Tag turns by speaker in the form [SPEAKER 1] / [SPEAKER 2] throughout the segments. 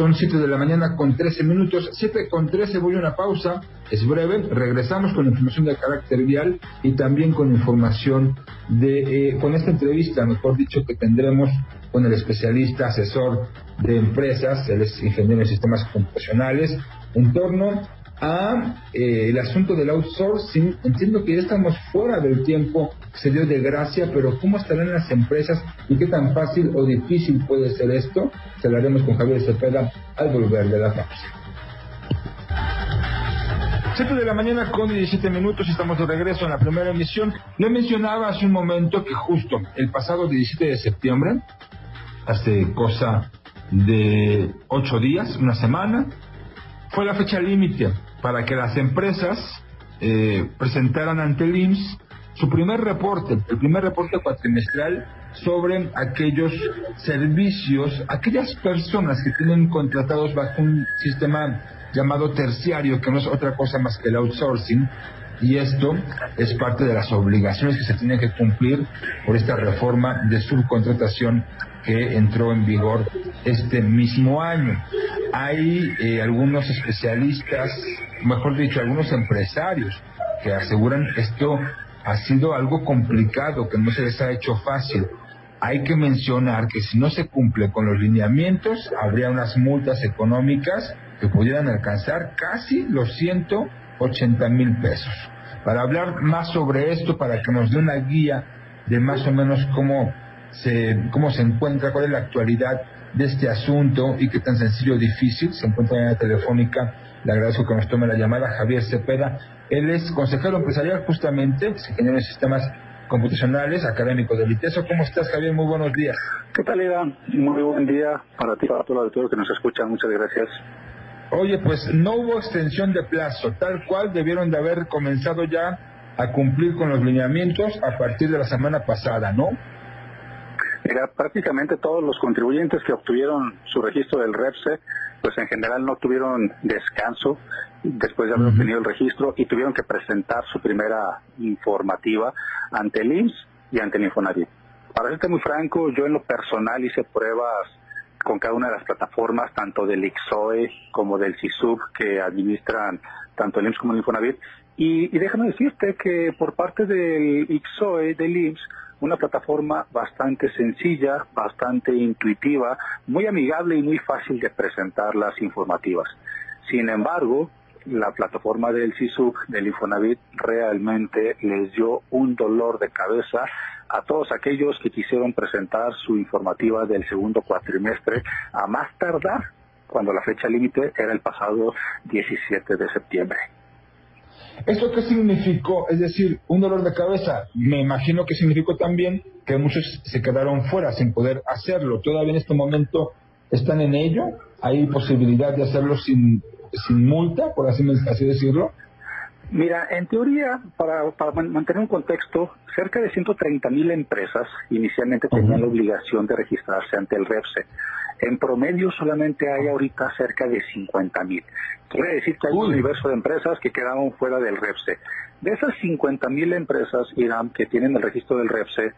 [SPEAKER 1] Son 7 de la mañana con 13 minutos. 7 con 13 voy a una pausa. Es breve. Regresamos con información de carácter vial y también con información de, eh, con esta entrevista, mejor dicho, que tendremos con el especialista asesor de empresas, él es ingeniero en sistemas computacionales, en torno a eh, el asunto del outsourcing. Entiendo que ya estamos fuera del tiempo que se dio de gracia, pero ¿cómo estarán las empresas y qué tan fácil o difícil puede ser esto? Se lo haremos con Javier Cepeda al volver de la pausa. 7 de la mañana con 17 minutos estamos de regreso en la primera emisión. Le mencionaba hace un momento que justo el pasado 17 de septiembre, hace cosa de 8 días, una semana, fue la fecha límite para que las empresas eh, presentaran ante el IMSS su primer reporte, el primer reporte cuatrimestral sobre aquellos servicios, aquellas personas que tienen contratados bajo un sistema llamado terciario, que no es otra cosa más que el outsourcing, y esto es parte de las obligaciones que se tienen que cumplir por esta reforma de subcontratación que entró en vigor este mismo año. Hay eh, algunos especialistas, mejor dicho, algunos empresarios que aseguran esto ha sido algo complicado, que no se les ha hecho fácil. Hay que mencionar que si no se cumple con los lineamientos, habría unas multas económicas que pudieran alcanzar casi los 180 mil pesos. Para hablar más sobre esto, para que nos dé una guía de más o menos cómo se, cómo se encuentra, cuál es la actualidad de este asunto y qué tan sencillo o difícil se encuentra en la telefónica. Le agradezco que nos tome la llamada Javier Cepeda. Él es consejero empresarial justamente, ingeniero en sistemas computacionales, académico del ITESO. ¿Cómo estás, Javier? Muy buenos días.
[SPEAKER 2] ¿Qué tal, Ida? Muy buen día para ti, para todo el auditorio que nos escucha. Muchas gracias.
[SPEAKER 1] Oye, pues no hubo extensión de plazo, tal cual debieron de haber comenzado ya a cumplir con los lineamientos a partir de la semana pasada, ¿no?
[SPEAKER 2] Mira, prácticamente todos los contribuyentes que obtuvieron su registro del REPSE, pues en general no tuvieron descanso después de haber obtenido el registro y tuvieron que presentar su primera informativa ante el IMSS y ante el Infonavit. Para serte muy franco, yo en lo personal hice pruebas con cada una de las plataformas, tanto del IXOE como del CISUB, que administran tanto el IMSS como el Infonavit. Y, y déjame decirte que por parte del IXOE, del IMSS, una plataforma bastante sencilla, bastante intuitiva, muy amigable y muy fácil de presentar las informativas. Sin embargo, la plataforma del CISUB, del Infonavit, realmente les dio un dolor de cabeza a todos aquellos que quisieron presentar su informativa del segundo cuatrimestre a más tardar cuando la fecha límite era el pasado 17 de septiembre.
[SPEAKER 1] ¿Esto qué significó? Es decir, un dolor de cabeza. Me imagino que significó también que muchos se quedaron fuera sin poder hacerlo. Todavía en este momento están en ello. Hay posibilidad de hacerlo sin, sin multa, por así, así decirlo.
[SPEAKER 2] Mira, en teoría, para, para mantener un contexto, cerca de 130 mil empresas inicialmente tenían la obligación de registrarse ante el REPSE. En promedio solamente hay ahorita cerca de 50 mil. Quiere decir que hay un universo de empresas que quedaron fuera del REPSE. De esas 50 mil empresas, Irán, que tienen el registro del REPSE,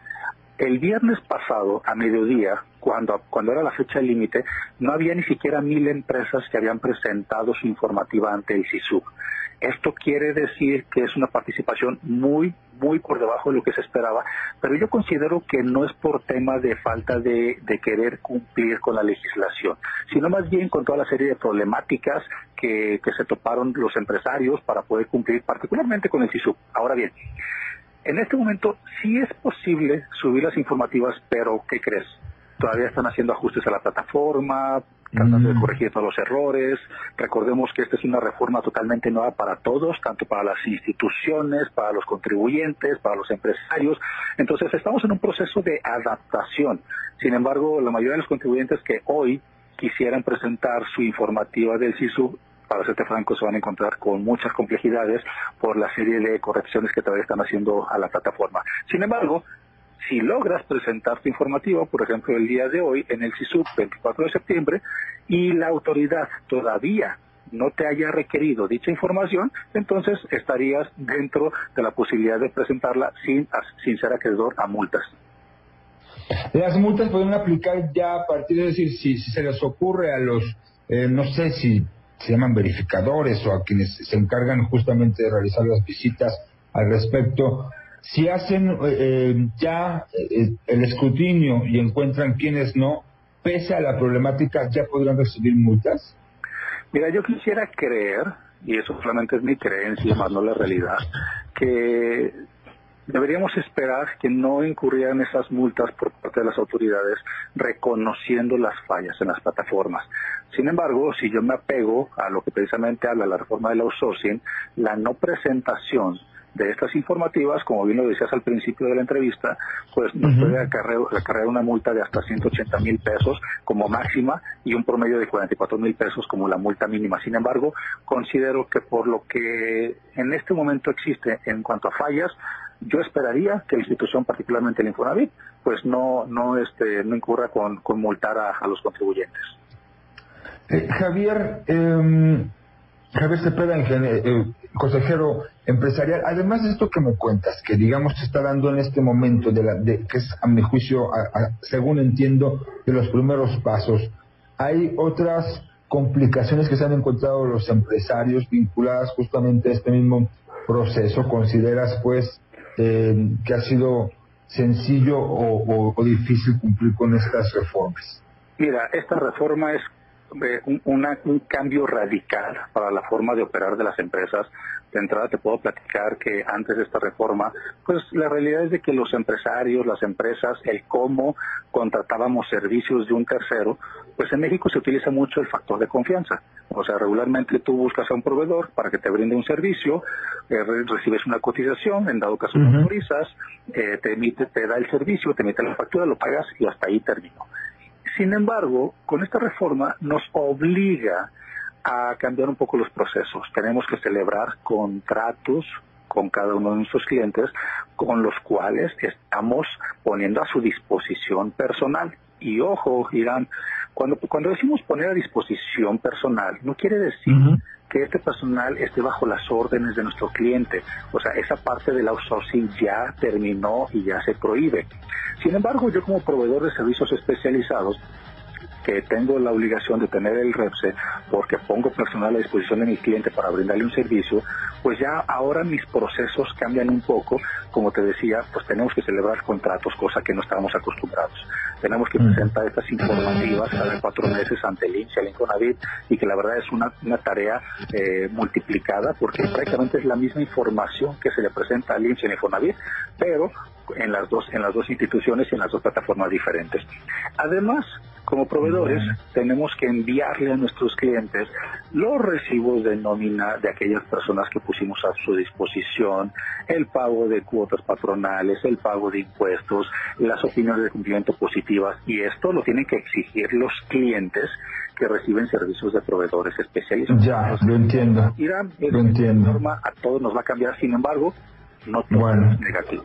[SPEAKER 2] el viernes pasado, a mediodía, cuando, cuando era la fecha límite, no había ni siquiera mil empresas que habían presentado su informativa ante el CISUB. Esto quiere decir que es una participación muy, muy por debajo de lo que se esperaba, pero yo considero que no es por tema de falta de, querer cumplir con la legislación, sino más bien con toda la serie de problemáticas que, que se toparon los empresarios para poder cumplir, particularmente con el SISU. Ahora bien, en este momento sí es posible subir las informativas, pero ¿qué crees? Todavía están haciendo ajustes a la plataforma, tratando de mm. corregir todos los errores. Recordemos que esta es una reforma totalmente nueva para todos, tanto para las instituciones, para los contribuyentes, para los empresarios. Entonces estamos en un proceso de adaptación. Sin embargo, la mayoría de los contribuyentes que hoy quisieran presentar su informativa del SISU para serte franco, se van a encontrar con muchas complejidades por la serie de correcciones que todavía están haciendo a la plataforma. Sin embargo, si logras presentar tu informativo, por ejemplo, el día de hoy en el CISUP 24 de septiembre, y la autoridad todavía no te haya requerido dicha información, entonces estarías dentro de la posibilidad de presentarla sin, sin ser acreedor a multas.
[SPEAKER 1] Las multas pueden aplicar ya a partir de decir, si, se les ocurre a los, eh, no sé si se llaman verificadores o a quienes se encargan justamente de realizar las visitas al respecto, si hacen eh, eh, ya eh, el escrutinio y encuentran quienes no, pese a la problemática, ya podrán recibir multas?
[SPEAKER 2] Mira, yo quisiera creer, y eso solamente es mi creencia, más no la realidad, que deberíamos esperar que no incurrieran esas multas por parte de las autoridades reconociendo las fallas en las plataformas. Sin embargo, si yo me apego a lo que precisamente habla la reforma del outsourcing, la no presentación de estas informativas, como bien lo decías al principio de la entrevista, pues nos puede acarrear, una multa de hasta 180 mil pesos como máxima y un promedio de 44 mil pesos como la multa mínima. Sin embargo, considero que por lo que en este momento existe en cuanto a fallas, yo esperaría que la institución, particularmente el Infonavit, pues no no este no incurra con, multar a, los contribuyentes.
[SPEAKER 1] Eh, Javier, eh, Javier Cepeda, eh, consejero empresarial, además de esto que me cuentas, que digamos se está dando en este momento, de, la, de que es a mi juicio, según entiendo, de los primeros pasos, hay otras complicaciones que se han encontrado los empresarios vinculadas justamente a este mismo proceso. ¿Consideras pues eh, que ha sido sencillo o difícil cumplir con estas reformas?
[SPEAKER 2] Mira, esta reforma es un, un cambio radical para la forma de operar de las empresas. De entrada te puedo platicar que antes de esta reforma, pues la realidad es de que los empresarios, las empresas, el cómo contratábamos servicios de un tercero, pues en México se utiliza mucho el factor de confianza. O sea, regularmente tú buscas a un proveedor para que te brinde un servicio, eh, recibes una cotización, en dado caso lo autorizas, eh, te emite, te da el servicio, te emite la factura, lo pagas y hasta ahí terminó. Sin embargo, con esta reforma nos obliga a cambiar un poco los procesos. Tenemos que celebrar contratos con cada uno de nuestros clientes con los cuales estamos poniendo a su disposición personal. Y ojo, Irán, cuando, cuando decimos poner a disposición personal, no quiere decir que este personal esté bajo las órdenes de nuestro cliente. O sea, esa parte del outsourcing ya terminó y ya se prohíbe. Sin embargo, yo como proveedor de servicios especializados, que tengo la obligación de tener el REPSE porque pongo personal a disposición de mi cliente para brindarle un servicio, pues ya ahora mis procesos cambian un poco. Como te decía, pues tenemos que celebrar contratos, cosa que no estábamos acostumbrados. Tenemos que presentar estas informativas cada cuatro meses ante el INSE, el Infonavit, y que la verdad es una, tarea eh, multiplicada porque prácticamente es la misma información que se le presenta al INSE al Infonavit, pero en las dos en las dos instituciones y en las dos plataformas diferentes. Además, como proveedores tenemos que enviarle a nuestros clientes los recibos de nómina de aquellas personas que pusimos a su disposición, el pago de cuotas patronales, el pago de impuestos, las opiniones de cumplimiento positivas y esto lo tienen que exigir los clientes que reciben servicios de proveedores especializados.
[SPEAKER 1] Ya, lo entiendo.
[SPEAKER 2] Irán,
[SPEAKER 1] lo entiendo.
[SPEAKER 2] Norma a todos nos va a cambiar, sin embargo, no todo es negativo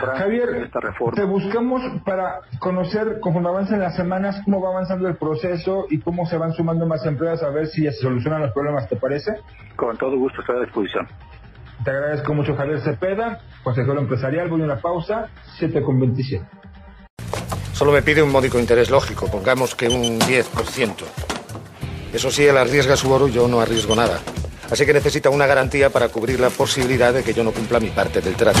[SPEAKER 1] para Javier, esta reforma. Te buscamos para conocer, conforme avanzan las semanas, cómo va avanzando el proceso y cómo se van sumando más empresas a ver si se solucionan los problemas, ¿te parece?
[SPEAKER 2] Con todo gusto, estoy a disposición.
[SPEAKER 1] Te agradezco mucho, Javier Cepeda, consejero empresarial. Voy a una pausa, 7 con 27.
[SPEAKER 3] Solo me pide un módico interés lógico, pongamos que un 10%. Eso sí, él arriesga su oro, yo no arriesgo nada. Así que necesita una garantía para cubrir la posibilidad de que yo no cumpla mi parte del trato.